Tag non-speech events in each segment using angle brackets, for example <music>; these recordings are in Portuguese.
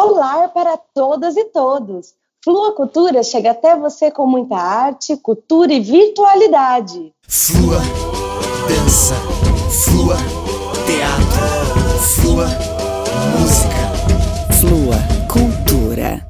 Olá para todas e todos. Flua Cultura chega até você com muita arte, cultura e virtualidade. Flua, dança, flua, teatro, flua, música. Flua Cultura.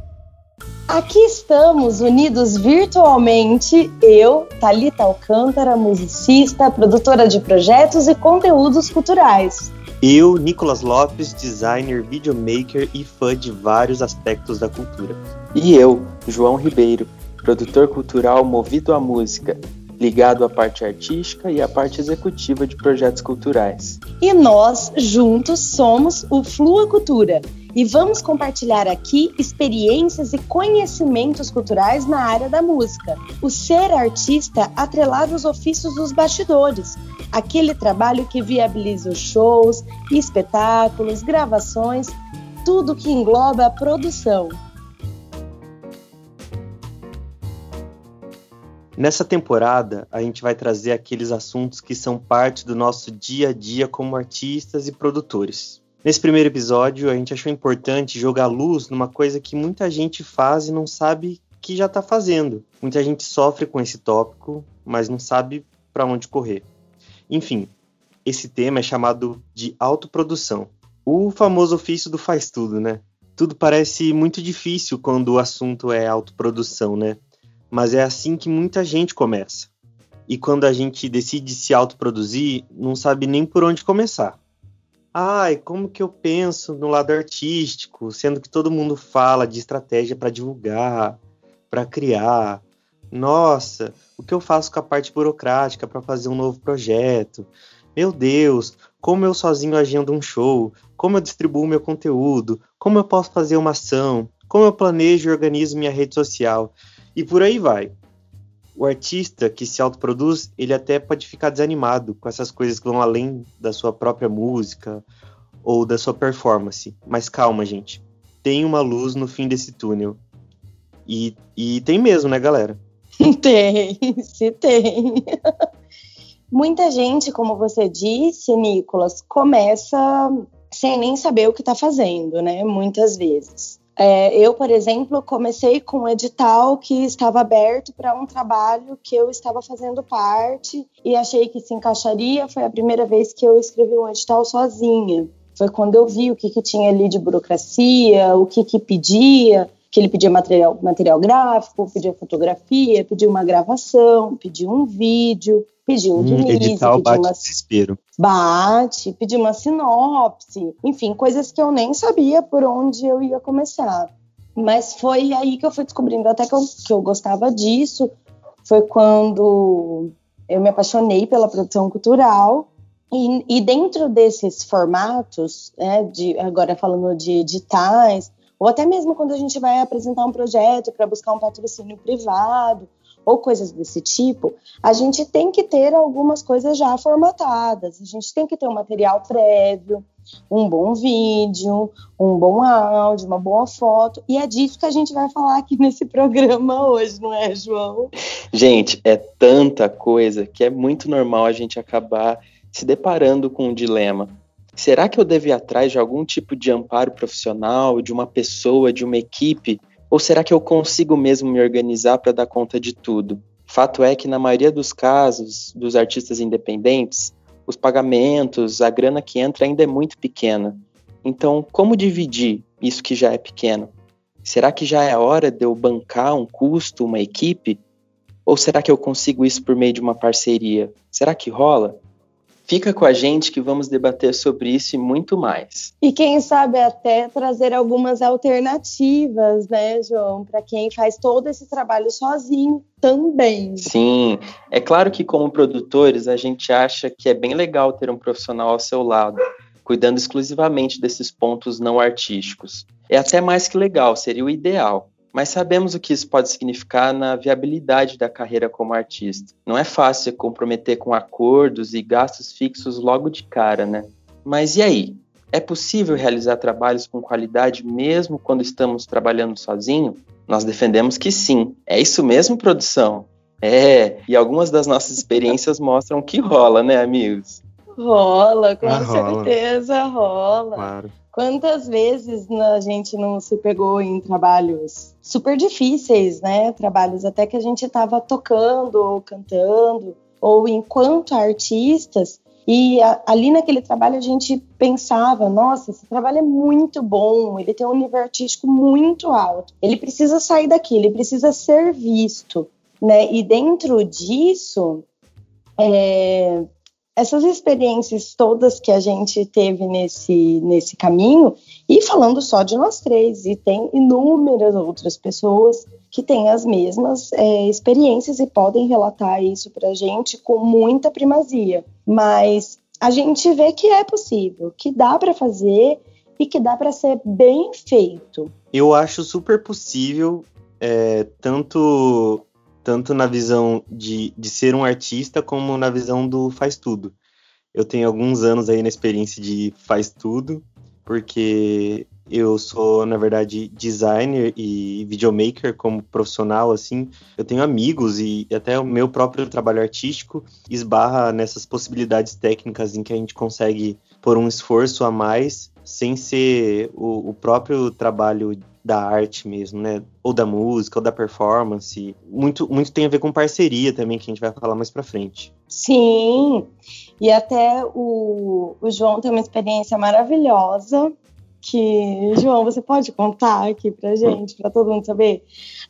Aqui estamos unidos virtualmente, eu, Talita Alcântara, musicista, produtora de projetos e conteúdos culturais. Eu, Nicolas Lopes, designer, videomaker e fã de vários aspectos da cultura. E eu, João Ribeiro, produtor cultural movido à música, ligado à parte artística e à parte executiva de projetos culturais. E nós, juntos, somos o Flua Cultura e vamos compartilhar aqui experiências e conhecimentos culturais na área da música. O ser artista atrelado aos ofícios dos bastidores, aquele trabalho que viabiliza os shows, espetáculos, gravações, tudo que engloba a produção. Nessa temporada, a gente vai trazer aqueles assuntos que são parte do nosso dia a dia como artistas e produtores. Nesse primeiro episódio, a gente achou importante jogar luz numa coisa que muita gente faz e não sabe que já está fazendo. Muita gente sofre com esse tópico, mas não sabe para onde correr. Enfim, esse tema é chamado de autoprodução. O famoso ofício do faz tudo, né? Tudo parece muito difícil quando o assunto é autoprodução, né? mas é assim que muita gente começa. E quando a gente decide se autoproduzir, não sabe nem por onde começar. Ai, como que eu penso no lado artístico, sendo que todo mundo fala de estratégia para divulgar, para criar. Nossa, o que eu faço com a parte burocrática para fazer um novo projeto? Meu Deus, como eu sozinho agendo um show? Como eu distribuo meu conteúdo? Como eu posso fazer uma ação? Como eu planejo e organizo minha rede social? E por aí vai. O artista que se autoproduz, ele até pode ficar desanimado com essas coisas que vão além da sua própria música ou da sua performance. Mas calma, gente. Tem uma luz no fim desse túnel. E, e tem mesmo, né, galera? <laughs> Tem, se tem. Muita gente, como você disse, Nicolas, começa sem nem saber o que está fazendo, né? Muitas vezes. É, eu, por exemplo, comecei com um edital que estava aberto para um trabalho que eu estava fazendo parte e achei que se encaixaria. Foi a primeira vez que eu escrevi um edital sozinha. Foi quando eu vi o que, que tinha ali de burocracia, o que, que pedia, que ele pedia material, material gráfico, pedia fotografia, pedia uma gravação, pedia um vídeo, pedia um hum, release, edital bate uma... desespero. Bate, pedia uma sinopse, enfim, coisas que eu nem sabia por onde eu ia começar. Mas foi aí que eu fui descobrindo até que eu, que eu gostava disso. Foi quando eu me apaixonei pela produção cultural e, e, dentro desses formatos, né, de, agora falando de editais, ou até mesmo quando a gente vai apresentar um projeto para buscar um patrocínio privado, ou coisas desse tipo, a gente tem que ter algumas coisas já formatadas, a gente tem que ter um material prévio, um bom vídeo, um bom áudio, uma boa foto, e é disso que a gente vai falar aqui <laughs> nesse programa hoje, não é, João? Gente, é tanta coisa que é muito normal a gente acabar se deparando com um dilema. Será que eu devo ir atrás de algum tipo de amparo profissional, de uma pessoa, de uma equipe? Ou será que eu consigo mesmo me organizar para dar conta de tudo? Fato é que, na maioria dos casos dos artistas independentes, os pagamentos, a grana que entra ainda é muito pequena. Então, como dividir isso que já é pequeno? Será que já é hora de eu bancar um custo, uma equipe? Ou será que eu consigo isso por meio de uma parceria? Será que rola? Fica com a gente que vamos debater sobre isso e muito mais. E quem sabe até trazer algumas alternativas, né, João, para quem faz todo esse trabalho sozinho também. Sim, é claro que como produtores a gente acha que é bem legal ter um profissional ao seu lado, cuidando exclusivamente desses pontos não artísticos. É até mais que legal, seria o ideal mas sabemos o que isso pode significar na viabilidade da carreira como artista. Não é fácil se comprometer com acordos e gastos fixos logo de cara, né? Mas e aí? É possível realizar trabalhos com qualidade mesmo quando estamos trabalhando sozinho? Nós defendemos que sim. É isso mesmo, produção? É, e algumas das nossas experiências mostram que rola, né, amigos? Rola, com Ah, rola. certeza rola. Claro. Quantas vezes a gente não se pegou em trabalhos super difíceis, né? Trabalhos até que a gente estava tocando ou cantando, ou enquanto artistas, e a- ali naquele trabalho a gente pensava: nossa, esse trabalho é muito bom, ele tem um nível artístico muito alto, ele precisa sair daqui, ele precisa ser visto, né? E dentro disso, é, essas experiências todas que a gente teve nesse, nesse caminho, e falando só de nós três, e tem inúmeras outras pessoas que têm as mesmas é, experiências e podem relatar isso para a gente com muita primazia. Mas a gente vê que é possível, que dá para fazer e que dá para ser bem feito. Eu acho super possível, é, tanto, tanto na visão de, de ser um artista, como na visão do faz tudo. Eu tenho alguns anos aí na experiência de faz tudo, porque eu sou, na verdade, designer e videomaker como profissional, assim. Eu tenho amigos e até o meu próprio trabalho artístico esbarra nessas possibilidades técnicas em que a gente consegue pôr um esforço a mais sem ser o, o próprio trabalho da arte mesmo, né? Ou da música, ou da performance. Muito, muito tem a ver com parceria também, que a gente vai falar mais pra frente. Sim, e até o, o João tem uma experiência maravilhosa que, João, você pode contar aqui pra gente, pra todo mundo saber,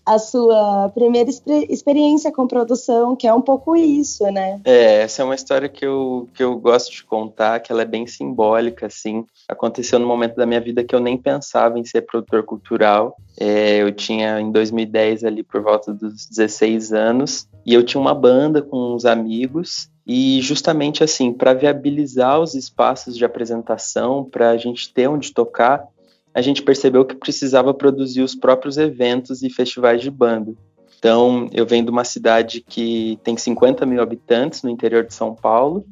a sua primeira experiência com produção, que é um pouco isso, né? É, essa é uma história que eu, que eu gosto de contar, que ela é bem simbólica, assim. Aconteceu no momento da minha vida que eu nem pensava em ser produtor cultural. É, eu tinha, em 2010, ali por volta dos 16 anos, e eu tinha uma banda com uns amigos, e justamente assim, para viabilizar os espaços de apresentação, para a gente ter onde tocar, a gente percebeu que precisava produzir os próprios eventos e festivais de banda. Então, eu venho de uma cidade que tem 50 mil habitantes no interior de São Paulo,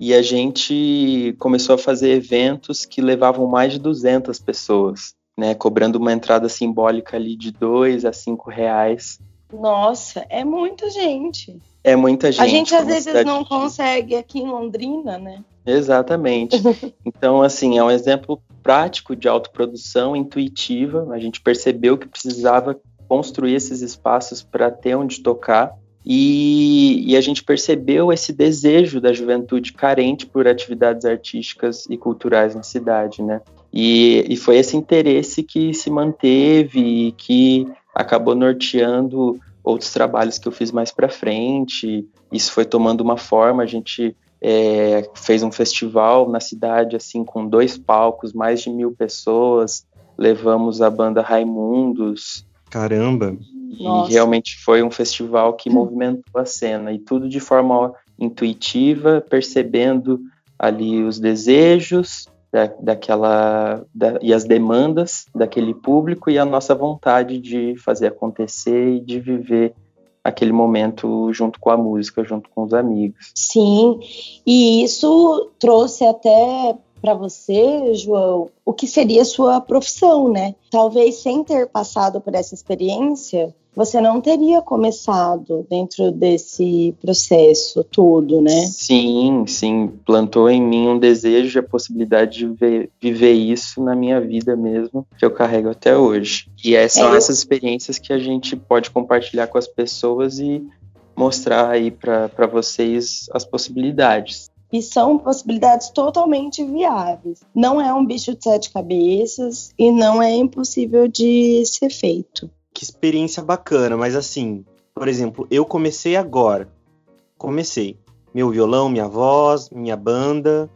e a gente começou a fazer eventos que levavam mais de 200 pessoas, né, cobrando uma entrada simbólica ali de 2 a 5 reais. Nossa, é muita gente. É muita gente. a gente às vezes não consegue aqui em Londrina, né? Exatamente. <laughs> Então, assim, é um exemplo prático de autoprodução intuitiva. A gente percebeu que precisava construir esses espaços para ter onde tocar. E, e a gente percebeu esse desejo da juventude carente por atividades artísticas e culturais na cidade, né? E, e foi esse interesse que se manteve e que acabou norteando outros trabalhos que eu fiz mais para frente. Isso foi tomando uma forma, a gente é, fez um festival na cidade, assim, com dois palcos, mais de mil pessoas. Levamos a banda Raimundos. Caramba! E Nossa. realmente foi um festival que movimentou a cena. E tudo de forma intuitiva, percebendo ali os desejos da, daquela da, e as demandas daquele público e a nossa vontade de fazer acontecer e de viver aquele momento junto com a música, junto com os amigos. Sim, e isso trouxe até para você, João, o que seria sua profissão, né? Talvez sem ter passado por essa experiência, você não teria começado dentro desse processo todo, né? Sim, sim, plantou em mim um desejo e a possibilidade de ver, viver isso na minha vida mesmo, que eu carrego até hoje. E é, são É, essas experiências que a gente pode compartilhar com as pessoas e mostrar aí para vocês as possibilidades. E são possibilidades totalmente viáveis. Não é um bicho de sete cabeças e não é impossível de ser feito. Que experiência bacana, mas assim, por exemplo, eu comecei agora. Comecei. Meu violão, minha voz, minha banda.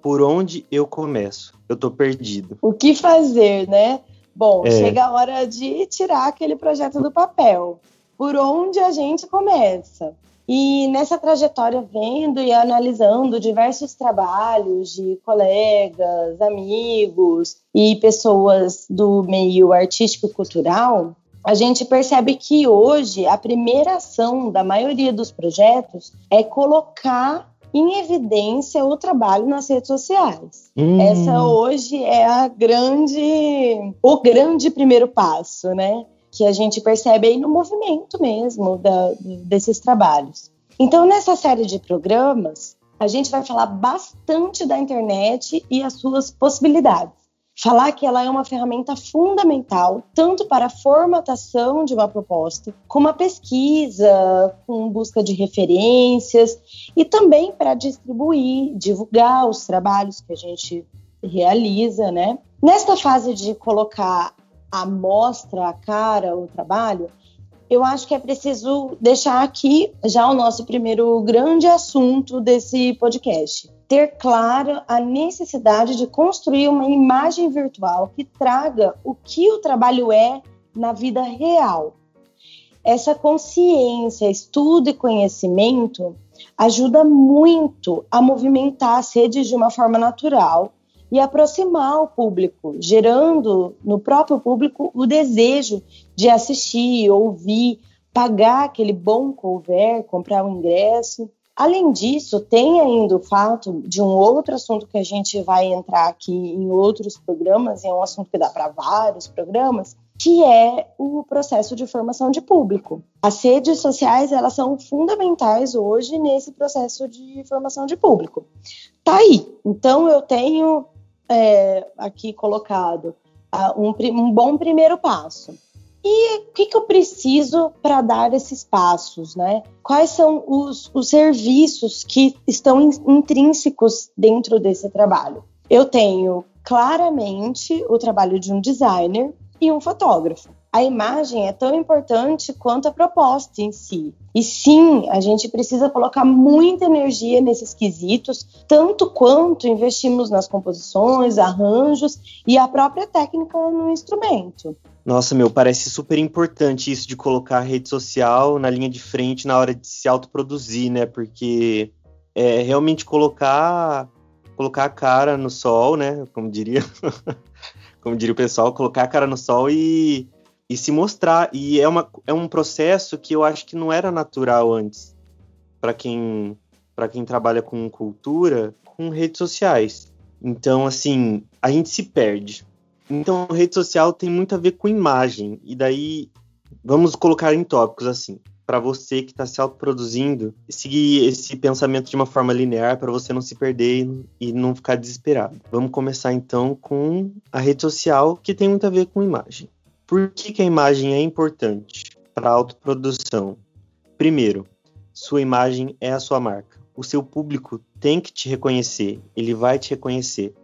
Por onde eu começo? Eu tô perdido. O que fazer, né? Bom, É. chega a hora de tirar aquele projeto do papel. Por onde a gente começa? E nessa trajetória, vendo e analisando diversos trabalhos de colegas, amigos e pessoas do meio artístico e cultural, a gente percebe que hoje a primeira ação da maioria dos projetos é colocar em evidência o trabalho nas redes sociais. Hum, Essa hoje é a grande, o grande primeiro passo, né? Que a gente percebe aí no movimento mesmo da- desses trabalhos. Então, nessa série de programas, a gente vai falar bastante da internet e as suas possibilidades. Falar que ela é uma ferramenta fundamental tanto para a formatação de uma proposta, como a pesquisa, com busca de referências e também para distribuir, divulgar os trabalhos que a gente realiza, né? Nesta fase de colocar a mostra, a cara, o trabalho, eu acho que é preciso deixar aqui já o nosso primeiro grande assunto desse podcast. Ter clara a necessidade de construir uma imagem virtual que traga o que o trabalho é na vida real. Essa consciência, estudo e conhecimento ajuda muito a movimentar as redes de uma forma natural e aproximar o público, gerando no próprio público o desejo de assistir, ouvir, pagar aquele bom cover, comprar o um ingresso. Além disso, tem ainda o fato de um outro assunto que a gente vai entrar aqui em outros programas, e é um assunto que dá para vários programas, que é o processo de formação de público. As redes sociais elas são fundamentais hoje nesse processo de formação de público. Tá aí. Então eu tenho é, aqui colocado uh, um, um, bom primeiro passo. E o que, que eu preciso para dar esses passos, né? Quais são os, os serviços que estão in, intrínsecos dentro desse trabalho? Eu tenho claramente o trabalho de um designer e um fotógrafo a imagem é tão importante quanto a proposta em si. E sim, a gente precisa colocar muita energia nesses quesitos, tanto quanto investimos nas composições, arranjos e a própria técnica no instrumento. Nossa, meu, parece super importante isso de colocar a rede social na linha de frente na hora de se autoproduzir, né? Porque é realmente colocar colocar a cara no sol, né? Como diria, <laughs> como diria o pessoal, colocar a cara no sol e e se mostrar. E é, uma, é um processo que eu acho que não era natural antes para quem para quem trabalha com cultura, com redes sociais. Então, assim, a gente se perde. Então, rede social tem muito a ver com imagem. E daí, vamos colocar em tópicos assim. Para você que está se autoproduzindo, seguir esse pensamento de uma forma linear para você não se perder e não ficar desesperado. Vamos começar então com a rede social, que tem muito a ver com imagem. Por que, que a imagem é importante para a autoprodução? Primeiro, sua imagem é a sua marca. O seu público tem que te reconhecer, ele vai te reconhecer.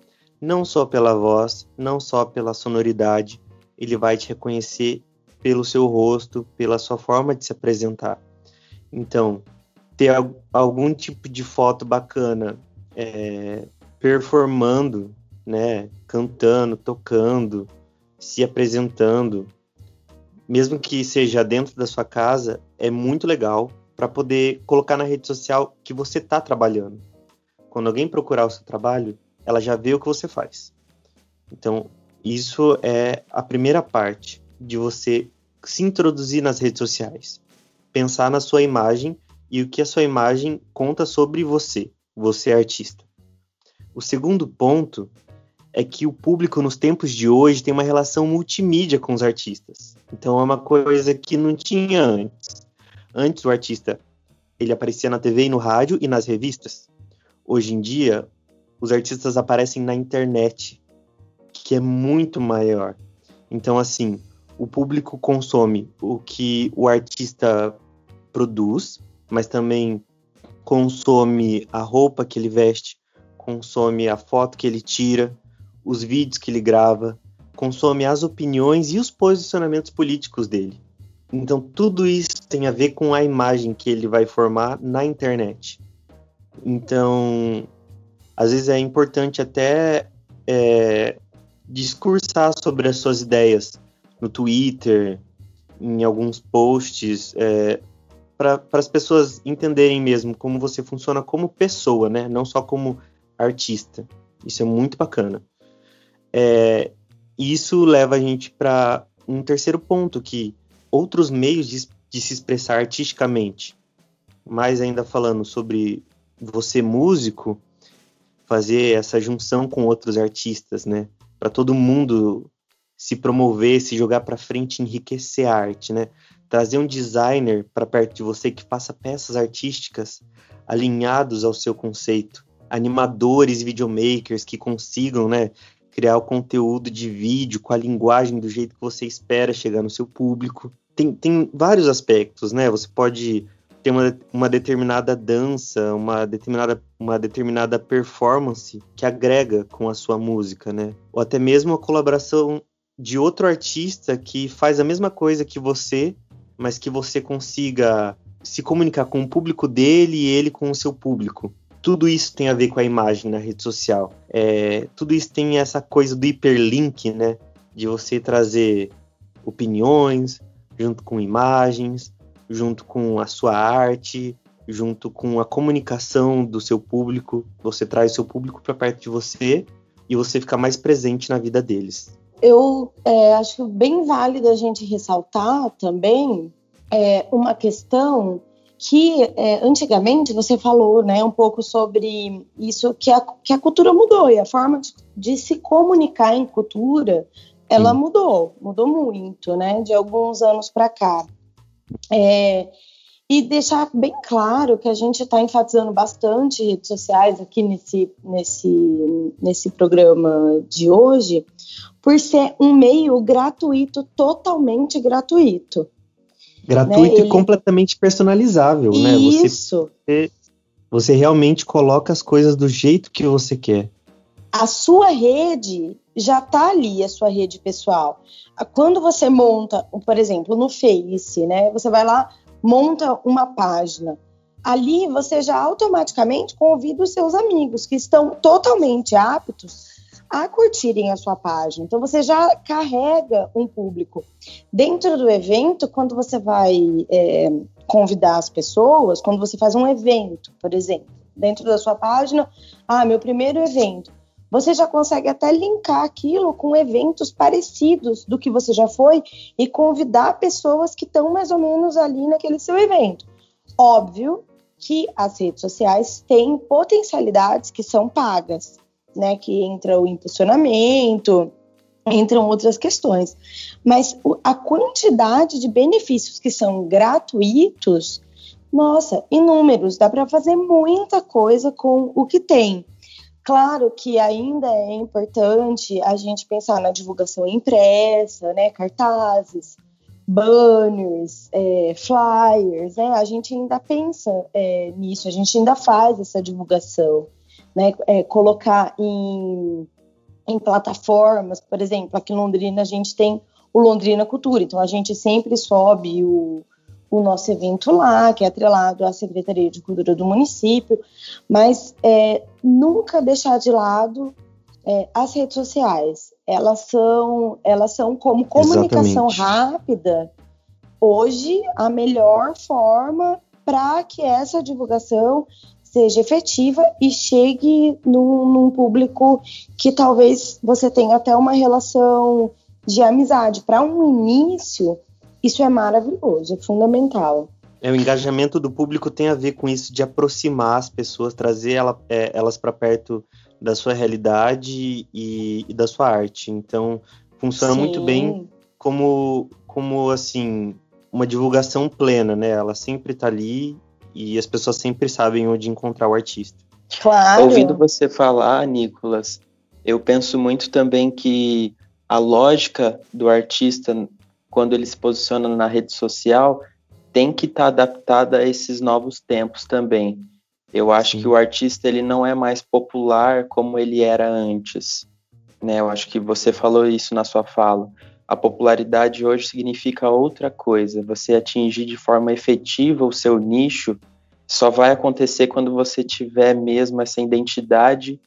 Não só pela voz, não só pela sonoridade, ele vai te reconhecer pelo seu rosto, pela sua forma de se apresentar. Então, ter algum tipo de foto bacana, é, performando, né, cantando, tocando, se apresentando, mesmo que seja dentro da sua casa, é muito legal para poder colocar na rede social que você está trabalhando. Quando alguém procurar o seu trabalho, ela já vê o que você faz. Então, isso é a primeira parte de você se introduzir nas redes sociais. Pensar na sua imagem e o que a sua imagem conta sobre você, você é artista. O segundo ponto é que o público nos tempos de hoje tem uma relação multimídia com os artistas. Então é uma coisa que não tinha antes. Antes o artista ele aparecia na TV e no rádio e nas revistas. Hoje em dia os artistas aparecem na internet, que é muito maior. Então assim, o público consome o que o artista produz, mas também consome a roupa que ele veste, consome a foto que ele tira, os vídeos que ele grava, consome as opiniões e os posicionamentos políticos dele. Então, tudo isso tem a ver com a imagem que ele vai formar na internet. Então, às vezes é importante até é, discursar sobre as suas ideias no Twitter, em alguns posts, é, para as pessoas entenderem mesmo como você funciona como pessoa, né? Não só como artista. Isso é muito bacana. É, isso leva a gente para um terceiro ponto, que outros meios de, de se expressar artisticamente, mais ainda falando sobre você músico, fazer essa junção com outros artistas, né? Para todo mundo se promover, se jogar para frente, enriquecer a arte, né? Trazer um designer para perto de você que faça peças artísticas alinhados ao seu conceito, animadores e videomakers que consigam, né, criar o conteúdo de vídeo com a linguagem do jeito que você espera chegar no seu público. Tem, tem vários aspectos, né? Você pode ter uma, uma determinada dança, uma determinada, uma determinada performance que agrega com a sua música, né? Ou até mesmo a colaboração de outro artista que faz a mesma coisa que você, mas que você consiga se comunicar com o público dele e ele com o seu público tudo isso tem a ver com a imagem na rede social. É, tudo isso tem essa coisa do hiperlink, né? De você trazer opiniões junto com imagens, junto com a sua arte, junto com a comunicação do seu público. Você traz o seu público para perto de você e você fica mais presente na vida deles. Eu é, acho bem válido a gente ressaltar também é, uma questão que é, antigamente você falou né, um pouco sobre isso, que a, que a cultura mudou e a forma de, de se comunicar em cultura, ela Sim. mudou, mudou muito, né, de alguns anos para cá. É, e deixar bem claro que a gente está enfatizando bastante redes sociais aqui nesse, nesse, nesse programa de hoje, por ser um meio gratuito, totalmente gratuito. Gratuito né? Ele... e completamente personalizável, Isso. né? Isso. Você, você realmente coloca as coisas do jeito que você quer. A sua rede já está ali, a sua rede pessoal. Quando você monta, por exemplo, no Face, né? Você vai lá, monta uma página. Ali você já automaticamente convida os seus amigos que estão totalmente aptos a curtirem a sua página. Então você já carrega um público. Dentro do evento, quando você vai é, convidar as pessoas, quando você faz um evento, por exemplo, dentro da sua página, ah, meu primeiro evento, você já consegue até linkar aquilo com eventos parecidos do que você já foi e convidar pessoas que estão mais ou menos ali naquele seu evento. Óbvio que as redes sociais têm potencialidades que são pagas né, que entra o impulsionamento, entram outras questões. Mas a quantidade de benefícios que são gratuitos, nossa, inúmeros, dá para fazer muita coisa com o que tem. Claro que ainda é importante a gente pensar na divulgação impressa, né, cartazes, banners, é, flyers, né, a gente ainda pensa é, nisso, a gente ainda faz essa divulgação né, é, colocar em, em plataformas, por exemplo, aqui em Londrina a gente tem o Londrina Cultura, então a gente sempre sobe o, o nosso evento lá, que é atrelado à Secretaria de Cultura do município, mas é, nunca deixar de lado é, as redes sociais. Elas são, elas são como comunicação Exatamente. rápida, hoje a melhor forma para que essa divulgação seja efetiva e chegue num, num, público que talvez você tenha até uma relação de amizade. Para um início, isso é maravilhoso, é fundamental. É, o engajamento do público tem a ver com isso de aproximar as pessoas, trazer ela, é, elas para perto da sua realidade e, e, da sua arte. Então, funciona Sim. muito bem como, como assim uma divulgação plena, né? Ela sempre está ali e as pessoas sempre sabem onde encontrar o artista. Claro. Ouvindo você falar, Nicolas, eu penso muito também que a lógica do artista, quando ele se posiciona na rede social, tem que estar tá adaptada a esses novos tempos também. Eu acho Sim. que o artista ele não é mais popular como ele era antes. Né? Eu acho que você falou isso na sua fala. A popularidade hoje significa outra coisa. Você atingir de forma efetiva o seu nicho só vai acontecer quando você tiver mesmo essa identidade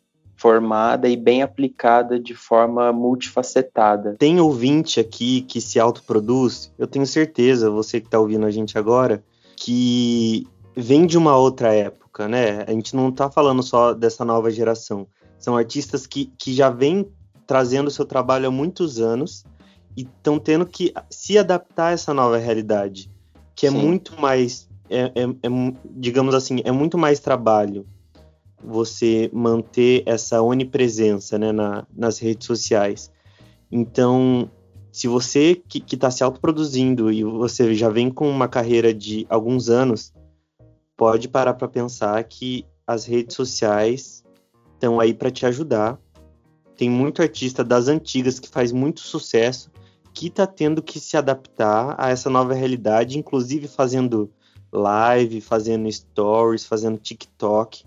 formada e bem aplicada de forma multifacetada. Tem ouvinte aqui que se autoproduz, eu tenho certeza, você que está ouvindo a gente agora, que vem de uma outra época, né? A gente não está falando só dessa nova geração. São artistas que, que já vêm trazendo seu trabalho há muitos anos e estão tendo que se adaptar a essa nova realidade, que é Sim. muito mais, é, é, é, digamos assim, é muito mais trabalho você manter essa onipresença né, na, nas redes sociais. Então, Se você que está se autoproduzindo e você já vem com uma carreira de alguns anos, pode parar para pensar que as redes sociais estão aí para te ajudar. Tem muito artista das antigas que faz muito sucesso que está tendo que se adaptar a essa nova realidade, inclusive fazendo live, fazendo stories, fazendo TikTok,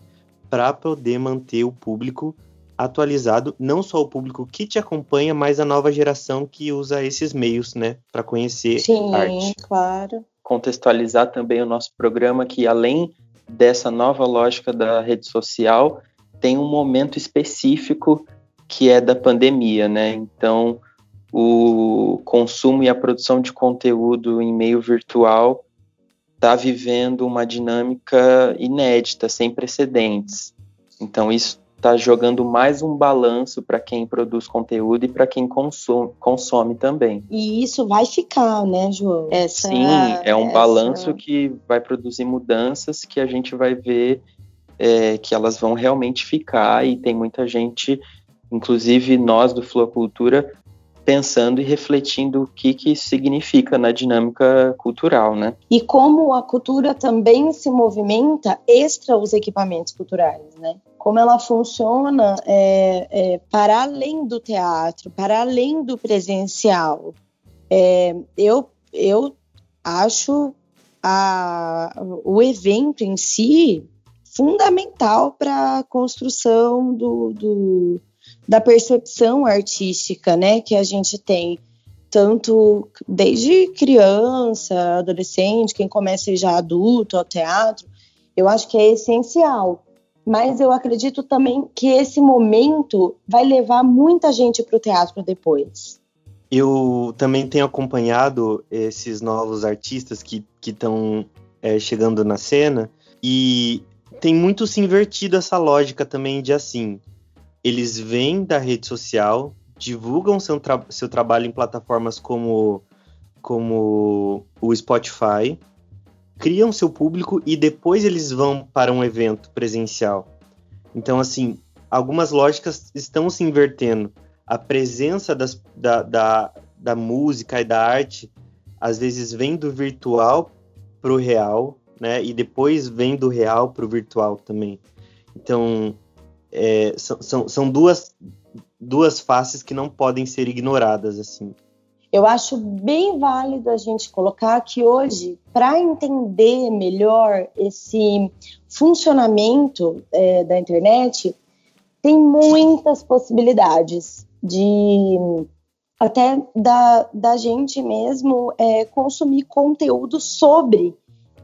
para poder manter o público atualizado, não só o público que te acompanha, mas a nova geração que usa esses meios, né, para conhecer Sim, arte. Sim, claro. Contextualizar também o nosso programa que além dessa nova lógica da rede social, tem um momento específico que é da pandemia, né? Então, o consumo e a produção de conteúdo em meio virtual está vivendo uma dinâmica inédita, sem precedentes. Então, isso está jogando mais um balanço para quem produz conteúdo e para quem consome, consome, também. E isso vai ficar, né, João? Essa, Sim, é um essa... balanço que vai produzir mudanças que a gente vai ver é, que elas vão realmente ficar e tem muita gente, inclusive nós do Flow Cultura, pensando e refletindo o que, que significa na dinâmica cultural, né? E como a cultura também se movimenta extra os equipamentos culturais, né? Como ela funciona é, é, para além do teatro, para além do presencial. É, eu, eu acho a, o evento em si fundamental para a construção do, do da percepção artística, né, que a gente tem tanto desde criança, adolescente, quem começa já adulto ao teatro, eu acho que é essencial. Mas eu acredito também que esse momento vai levar muita gente para o teatro depois. Eu também tenho acompanhado esses novos artistas que estão é, chegando na cena e tem muito se invertido essa lógica também de assim, eles vêm da rede social, divulgam seu, tra seu trabalho em plataformas como, como o Spotify, criam seu público e depois eles vão para um evento presencial. Então, assim, algumas lógicas estão se invertendo. A presença das, da, da, da música e da arte às vezes vem do virtual para o real, né? E depois vem do real para o virtual também. Então, é, são, são, são duas, duas faces que não podem ser ignoradas, assim. Eu acho bem válido a gente colocar que hoje, para entender melhor esse funcionamento é, da internet, tem muitas possibilidades de até da, da gente mesmo é, consumir conteúdo sobre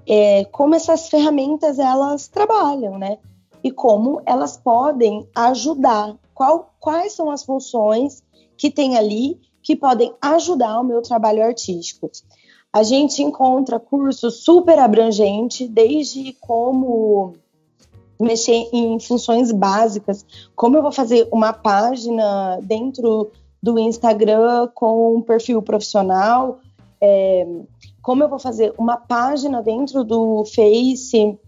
é, como essas ferramentas elas trabalham, né? E como elas podem ajudar. Qual, quais são as funções que tem ali que podem ajudar o meu trabalho artístico? A gente encontra cursos super abrangentes, desde como mexer em funções básicas, como eu vou fazer uma página dentro do Instagram com um perfil profissional, é, como eu vou fazer uma página dentro do Face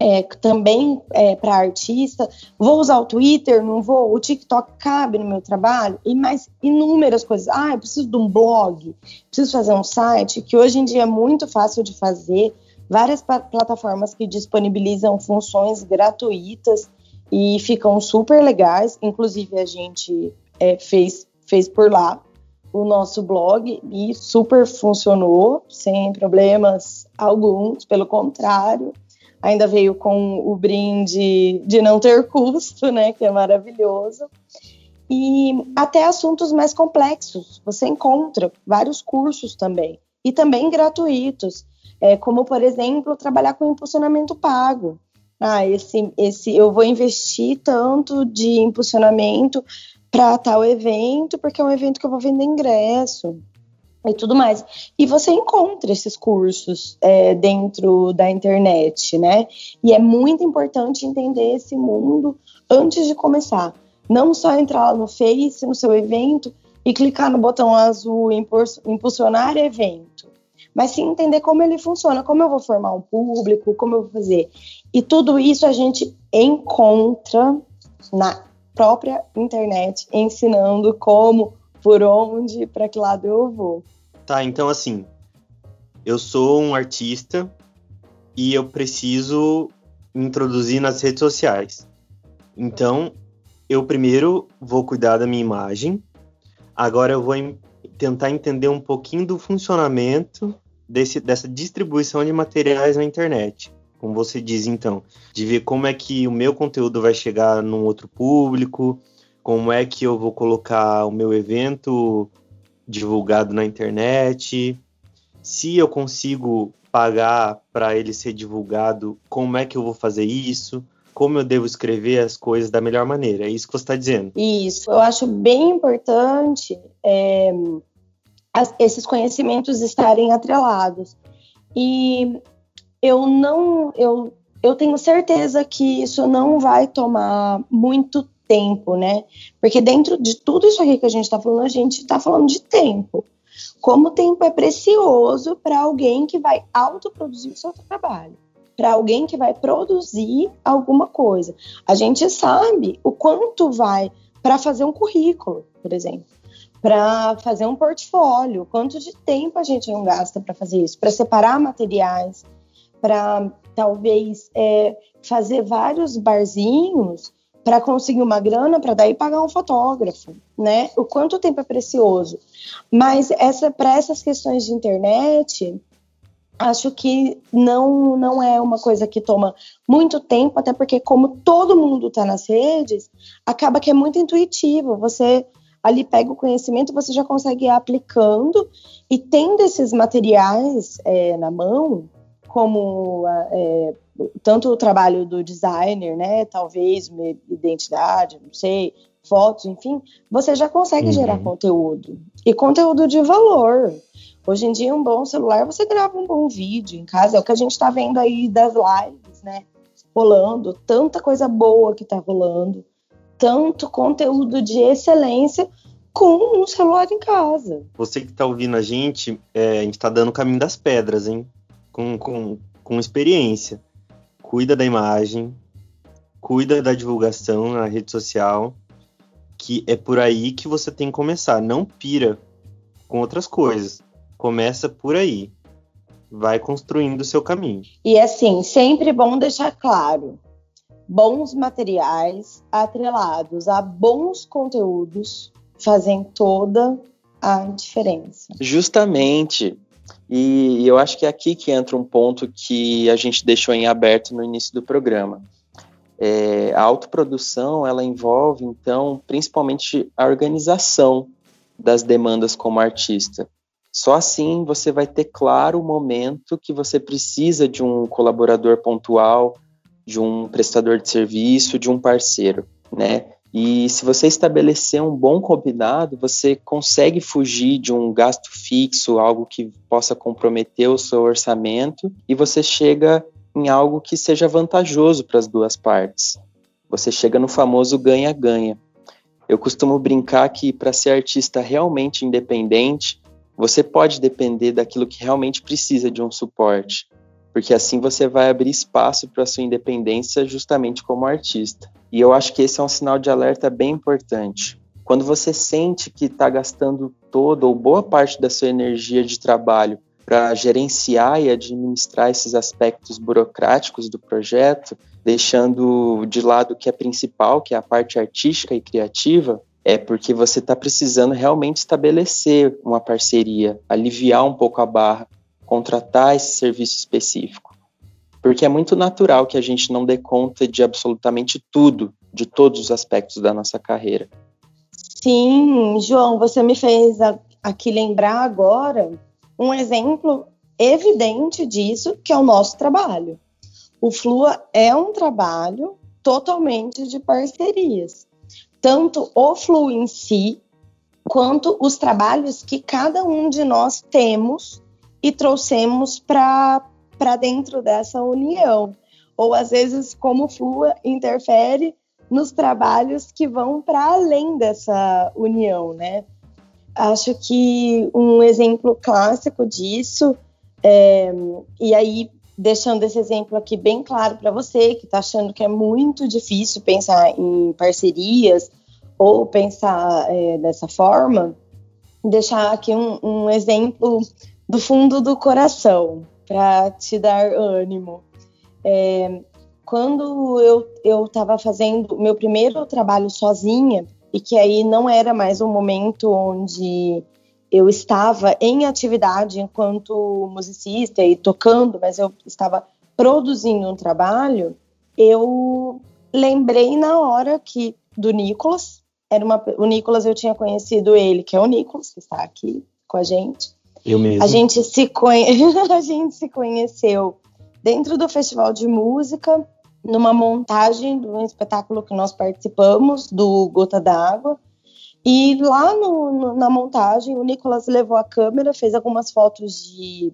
é, também é, para artista, vou usar o Twitter, não vou, o TikTok cabe no meu trabalho, e mais inúmeras coisas. Ah, eu preciso de um blog, preciso fazer um site, que hoje em dia é muito fácil de fazer, várias plataformas que disponibilizam funções gratuitas e ficam super legais, inclusive a gente é, fez, fez por lá o nosso blog e super funcionou, sem problemas alguns, pelo contrário ainda veio com o brinde de não ter custo, né, que é maravilhoso. E até assuntos mais complexos, você encontra vários cursos também, e também gratuitos, é, como, por exemplo, trabalhar com impulsionamento pago. Ah, esse, esse, eu vou investir tanto de impulsionamento para tal evento, porque é um evento que eu vou vender ingresso e tudo mais. E você encontra esses cursos é, dentro da internet, né? E é muito importante entender esse mundo antes de começar. Não só entrar lá no Face, no seu evento, e clicar no botão azul impulsionar evento, mas sim entender como ele funciona, como eu vou formar um público, como eu vou fazer. E tudo isso a gente encontra na própria internet, ensinando como por onde, para que lado eu vou. Tá, então assim, eu sou um artista e eu preciso introduzir nas redes sociais. Então, eu primeiro vou cuidar da minha imagem. Agora eu vou tentar entender um pouquinho do funcionamento desse, dessa distribuição de materiais na internet. Como você diz, então, de ver como é que o meu conteúdo vai chegar num outro público, como é que eu vou colocar o meu evento divulgado na internet, se eu consigo pagar para ele ser divulgado, como é que eu vou fazer isso? Como eu devo escrever as coisas da melhor maneira? É isso que você está dizendo. Isso, eu acho bem importante é, as, esses conhecimentos estarem atrelados. E eu não, eu, eu tenho certeza que isso não vai tomar muito tempo, né? Porque dentro de tudo isso aqui que a gente está falando, a gente está falando de tempo. Como o tempo é precioso para alguém que vai autoproduzir o seu trabalho, para alguém que vai produzir alguma coisa. A gente sabe o quanto vai para fazer um currículo, por exemplo, para fazer um portfólio, quanto de tempo a gente não gasta para fazer isso, para separar materiais, para talvez é, fazer vários barzinhos para conseguir uma grana para daí pagar um fotógrafo, né? O quanto tempo é precioso. Mas essa para essas questões de internet, acho que não não é uma coisa que toma muito tempo, até porque como todo mundo está nas redes, acaba que é muito intuitivo. Você ali pega o conhecimento, você já consegue ir aplicando e tendo esses materiais é, na mão, como é, tanto o trabalho do designer, né, talvez identidade, não sei, fotos, enfim, você já consegue uhum. gerar conteúdo e conteúdo de valor. Hoje em dia, um bom celular, você grava um bom vídeo em casa, é o que a gente está vendo aí das lives, né, rolando, tanta coisa boa que está rolando, tanto conteúdo de excelência com um celular em casa. Você que está ouvindo a gente, é, a gente está dando o caminho das pedras, hein? Com, com, com experiência cuida da imagem, cuida da divulgação na rede social, que é por aí que você tem que começar. Não pira com outras coisas. Começa por aí. Vai construindo o seu caminho. E assim, sempre bom deixar claro: bons materiais atrelados a bons conteúdos fazem toda a diferença. Justamente. E eu acho que é aqui que entra um ponto que a gente deixou em aberto no início do programa. É, a autoprodução ela envolve então principalmente a organização das demandas como artista. Só assim você vai ter claro o momento que você precisa de um colaborador pontual, de um prestador de serviço, de um parceiro, né? E se você estabelecer um bom combinado, você consegue fugir de um gasto fixo, algo que possa comprometer o seu orçamento, e você chega em algo que seja vantajoso para as duas partes. Você chega no famoso ganha-ganha. Eu costumo brincar que para ser artista realmente independente, você pode depender daquilo que realmente precisa de um suporte, porque assim você vai abrir espaço para sua independência justamente como artista. E eu acho que esse é um sinal de alerta bem importante. Quando você sente que está gastando toda ou boa parte da sua energia de trabalho para gerenciar e administrar esses aspectos burocráticos do projeto, deixando de lado o que é principal, que é a parte artística e criativa, é porque você está precisando realmente estabelecer uma parceria, aliviar um pouco a barra, contratar esse serviço específico porque é muito natural que a gente não dê conta de absolutamente tudo, de todos os aspectos da nossa carreira. Sim, João, você me fez aqui lembrar agora um exemplo evidente disso, que é o nosso trabalho. O Flua é um trabalho totalmente de parcerias. Tanto o Flu em si, quanto os trabalhos que cada um de nós temos e trouxemos para para dentro dessa união. Ou às vezes como Flua interfere nos trabalhos que vão para além dessa união, né? Acho que um exemplo clássico disso, é, e aí deixando esse exemplo aqui bem claro para você que está achando que é muito difícil pensar em parcerias ou pensar é, dessa forma, deixar aqui um, um exemplo do fundo do coração para te dar ânimo. É, quando eu estava fazendo meu primeiro trabalho sozinha, e que aí não era mais um momento onde eu estava em atividade enquanto musicista e tocando, mas eu estava produzindo um trabalho, eu lembrei na hora que do Nicolas, era uma, o Nicolas eu tinha conhecido ele, que é o Nicolas, que está aqui com a gente. Eu mesmo. A gente se, conhe... <laughs> a gente se conheceu dentro do festival de música, numa montagem de um espetáculo que nós participamos, do Gota d'Água. E lá no, no, na montagem, o Nicolas levou a câmera, fez algumas fotos de,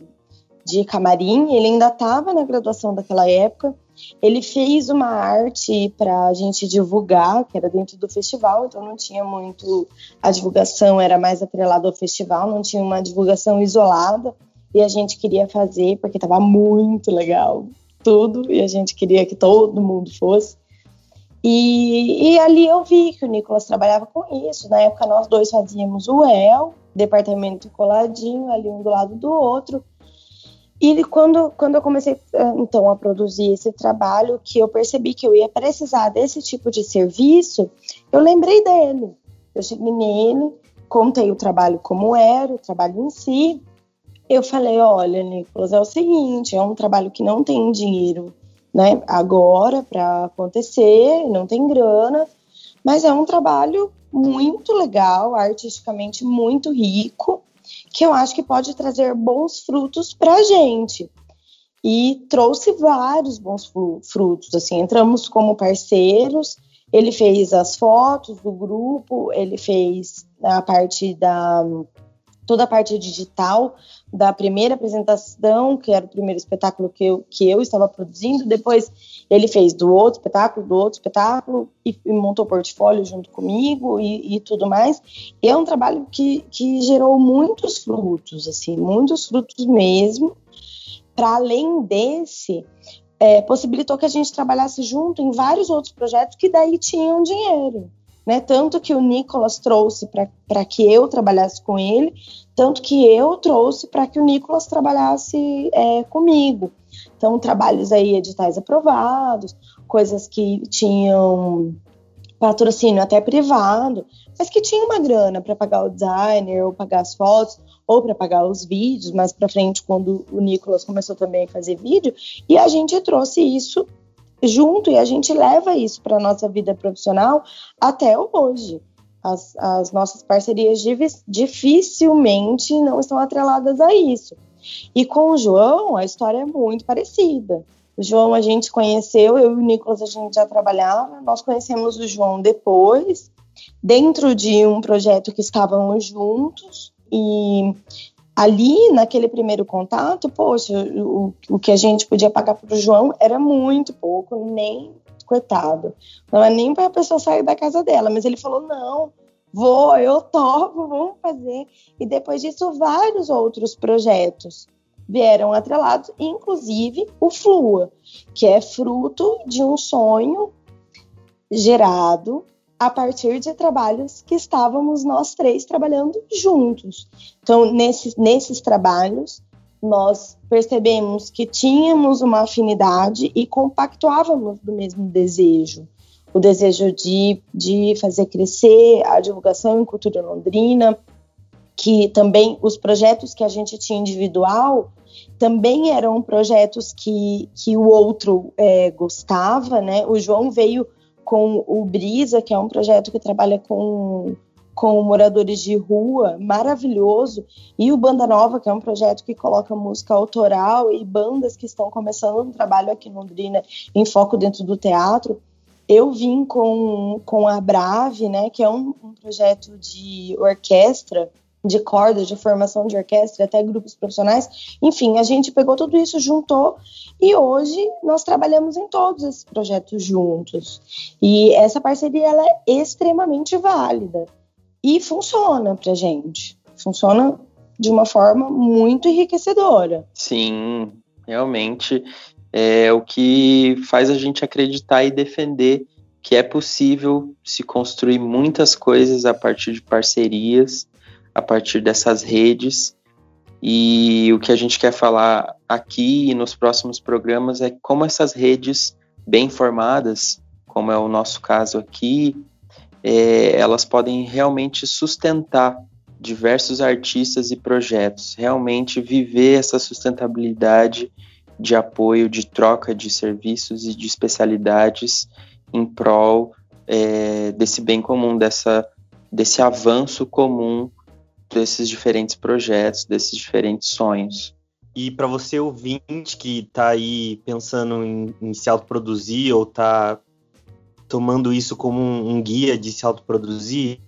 de camarim. Ele ainda estava na graduação daquela época. Ele fez uma arte para a gente divulgar, que era dentro do festival, então não tinha muito. A divulgação era mais atrelada ao festival, não tinha uma divulgação isolada. E a gente queria fazer porque estava muito legal tudo e a gente queria que todo mundo fosse. E, e, ali eu vi que o Nicolas trabalhava com isso. Na época nós dois fazíamos o El, departamento coladinho, ali um do lado do outro. E quando, quando eu comecei eh, então a produzir esse trabalho, que eu percebi que eu ia precisar desse tipo de serviço, eu lembrei dele. Eu cheguei nele, contei o trabalho como era, o trabalho em si. Eu falei, olha, Nicolas, é o seguinte, é um trabalho que não tem dinheiro, né, agora para acontecer, não tem grana, mas é um trabalho muito legal, artisticamente muito rico, que eu acho que pode trazer bons frutos para a gente. E trouxe vários bons frutos. Assim, entramos como parceiros. Ele fez as fotos do grupo, ele fez a parte da toda a parte digital da primeira apresentação, que era o primeiro espetáculo que eu, que eu estava produzindo. Depois ele fez do outro espetáculo, do outro espetáculo, e, e montou portfólio junto comigo e, e, tudo mais. E é um trabalho que, que gerou muitos frutos, assim, muitos frutos mesmo. Para além desse, é, possibilitou que a gente trabalhasse junto em vários outros projetos que daí tinham dinheiro né? Tanto que o Nicolas trouxe para que eu trabalhasse com ele, tanto que eu trouxe para que o Nicolas trabalhasse é, comigo. Então, trabalhos aí, editais aprovados, coisas que tinham patrocínio até privado, mas que tinha uma grana para pagar o designer, ou pagar as fotos, ou para pagar os vídeos, mais para frente, quando o Nicolas começou também a fazer vídeo, e a gente trouxe isso junto e a gente leva isso para a nossa vida profissional até hoje. As, as nossas parcerias dificilmente não estão atreladas a isso. E com o João, a história é muito parecida. O João a gente conheceu, eu e o Nicolas a gente já trabalhava, nós conhecemos o João depois, dentro de um projeto que estávamos juntos, e ali, naquele primeiro contato, poxa, o, o que a gente podia pagar para o João era muito pouco, nem coitado. Não é nem para a pessoa sair da casa dela, mas ele falou: não, vou, eu topo, vamos fazer. E depois disso, vários outros projetos vieram atrelados, inclusive o Flua, que é fruto de um sonho gerado a partir de trabalhos que estávamos nós três trabalhando juntos. Então, nesses, nesses trabalhos, nós percebemos que tínhamos uma afinidade e compactuávamos do mesmo desejo. O desejo de, de fazer crescer a divulgação em cultura londrina, que também os projetos que a gente tinha individual também eram projetos que, que o outro é, gostava, né? O João veio com o Brisa, que é um projeto que trabalha com, com moradores de rua, maravilhoso, e o Banda Nova, que é um projeto que coloca música autoral e bandas que estão começando um trabalho aqui em Londrina em foco dentro do teatro. Eu vim com, com a Brave, né, que é um, um projeto de orquestra, de cordas, de formação de orquestra, até grupos profissionais. Enfim, a gente pegou tudo isso, juntou e hoje nós trabalhamos em todos esses projetos juntos. E essa parceria ela é extremamente válida e funciona para gente. Funciona de uma forma muito enriquecedora. Sim, realmente é o que faz a gente acreditar e defender que é possível se construir muitas coisas a partir de parcerias a partir dessas redes. E o que a gente quer falar aqui e nos próximos programas é como essas redes bem formadas, como é o nosso caso aqui, é, elas podem realmente sustentar diversos artistas e projetos, realmente viver essa sustentabilidade de apoio, de troca de serviços e de especialidades em prol é, desse bem comum, dessa, desse avanço comum desses diferentes projetos, desses diferentes sonhos. E para você ouvinte que está aí pensando em, em se autoproduzir ou está tomando isso como um, um, guia de se autoproduzir,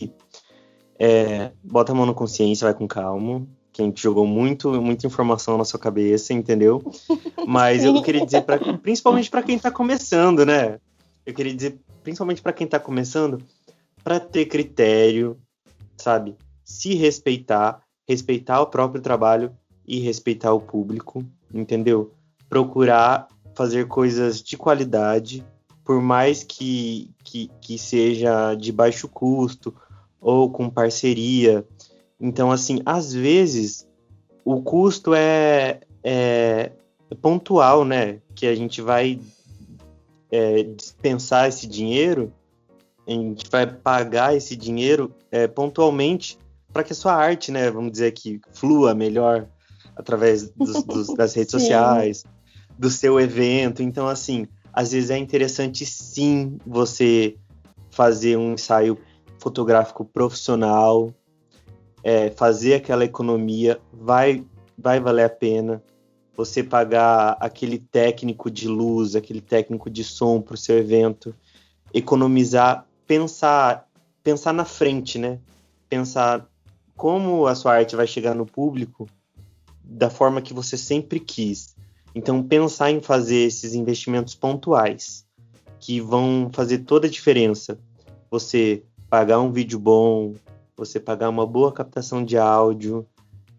é, bota a mão na consciência, vai com calma. Que a gente jogou muito, muita informação na sua cabeça, entendeu? <laughs> Mas eu queria dizer, pra, principalmente para quem está começando, né? Eu queria dizer, principalmente para quem está começando, para ter critério, sabe? Se respeitar, respeitar o próprio trabalho e respeitar o público, entendeu? Procurar fazer coisas de qualidade, por mais que, que, que seja de baixo custo ou com parceria. Então, assim, às vezes o custo é, é pontual, né? Que a gente vai é, dispensar esse dinheiro, a gente vai pagar esse dinheiro é, pontualmente para que a sua arte, né, vamos dizer que flua melhor através dos, dos, das redes <laughs> sociais, do seu evento. Então, assim, às vezes é interessante sim você fazer um ensaio fotográfico profissional, é, fazer aquela economia, vai, vai valer a pena você pagar aquele técnico de luz, aquele técnico de som para o seu evento, economizar, pensar, pensar na frente, né? Pensar como a sua arte vai chegar no público da forma que você sempre quis. Então, pensar em fazer esses investimentos pontuais que vão fazer toda a diferença. Você pagar um vídeo bom, você pagar uma boa captação de áudio,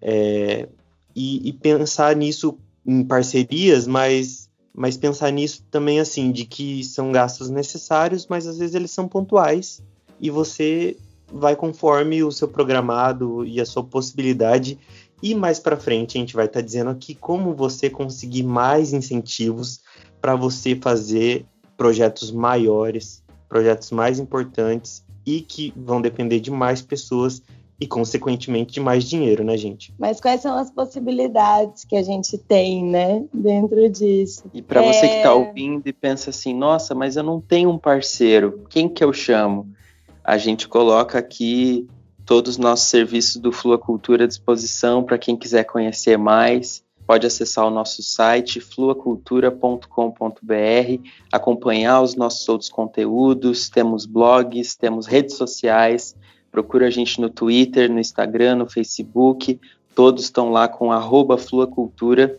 é, e, e, pensar nisso em parcerias, mas, mas pensar nisso também assim, de que são gastos necessários, mas às vezes eles são pontuais e você vai conforme o seu programado e a sua possibilidade. E mais para frente a gente vai estar tá dizendo aqui como você conseguir mais incentivos para você fazer projetos maiores, projetos mais importantes e que vão depender de mais pessoas e, consequentemente, de mais dinheiro, né, gente? Mas quais são as possibilidades que a gente tem, né, dentro disso? E para é... você que está ouvindo e pensa assim, nossa, mas eu não tenho um parceiro, quem que eu chamo? A gente coloca aqui todos os nossos serviços do Flua Cultura à disposição para quem quiser conhecer mais. Pode acessar o nosso site fluacultura.com.br, acompanhar os nossos outros conteúdos, temos blogs, temos redes sociais, Procura a gente no Twitter, no Instagram, no Facebook. Todos estão lá com Fluacultura.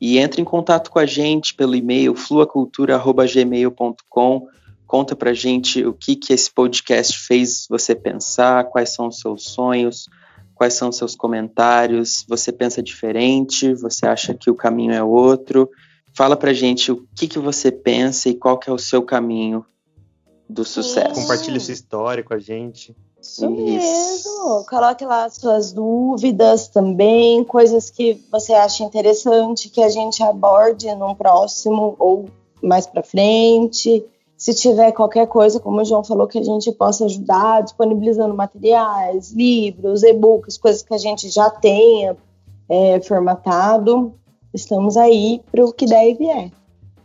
E entre em contato com a gente pelo e-mail fluacultura.gmail.com. Conta pra gente o que, que esse podcast fez você pensar, quais são os seus sonhos, quais são os seus comentários. Você pensa diferente? Você acha que o caminho é outro? Fala pra gente o que, que você pensa e qual que é o seu caminho do sucesso. Compartilhe sua história com a gente. Isso, mesmo. Coloque lá suas dúvidas também, coisas que você acha interessante que a gente aborde num próximo ou mais para frente. Se tiver qualquer coisa, como o João falou, que a gente possa ajudar, disponibilizando materiais, livros, e-books, coisas que a gente já tenha é, formatado, estamos aí para o que der e vier.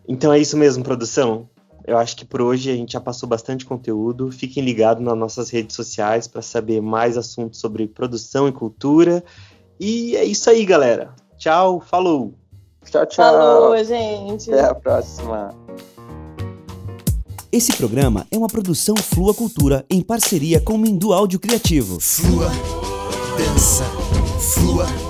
Então é isso mesmo, produção. Eu acho que por hoje a gente já passou bastante conteúdo. Fiquem ligados nas nossas redes sociais para saber mais assuntos sobre produção e cultura. E é isso aí, galera. Tchau, falou. Tchau, tchau. Falou, gente. Até a próxima. Esse programa é uma produção Flua Cultura em parceria com Mindu Áudio Criativo. Flua, dança, flua.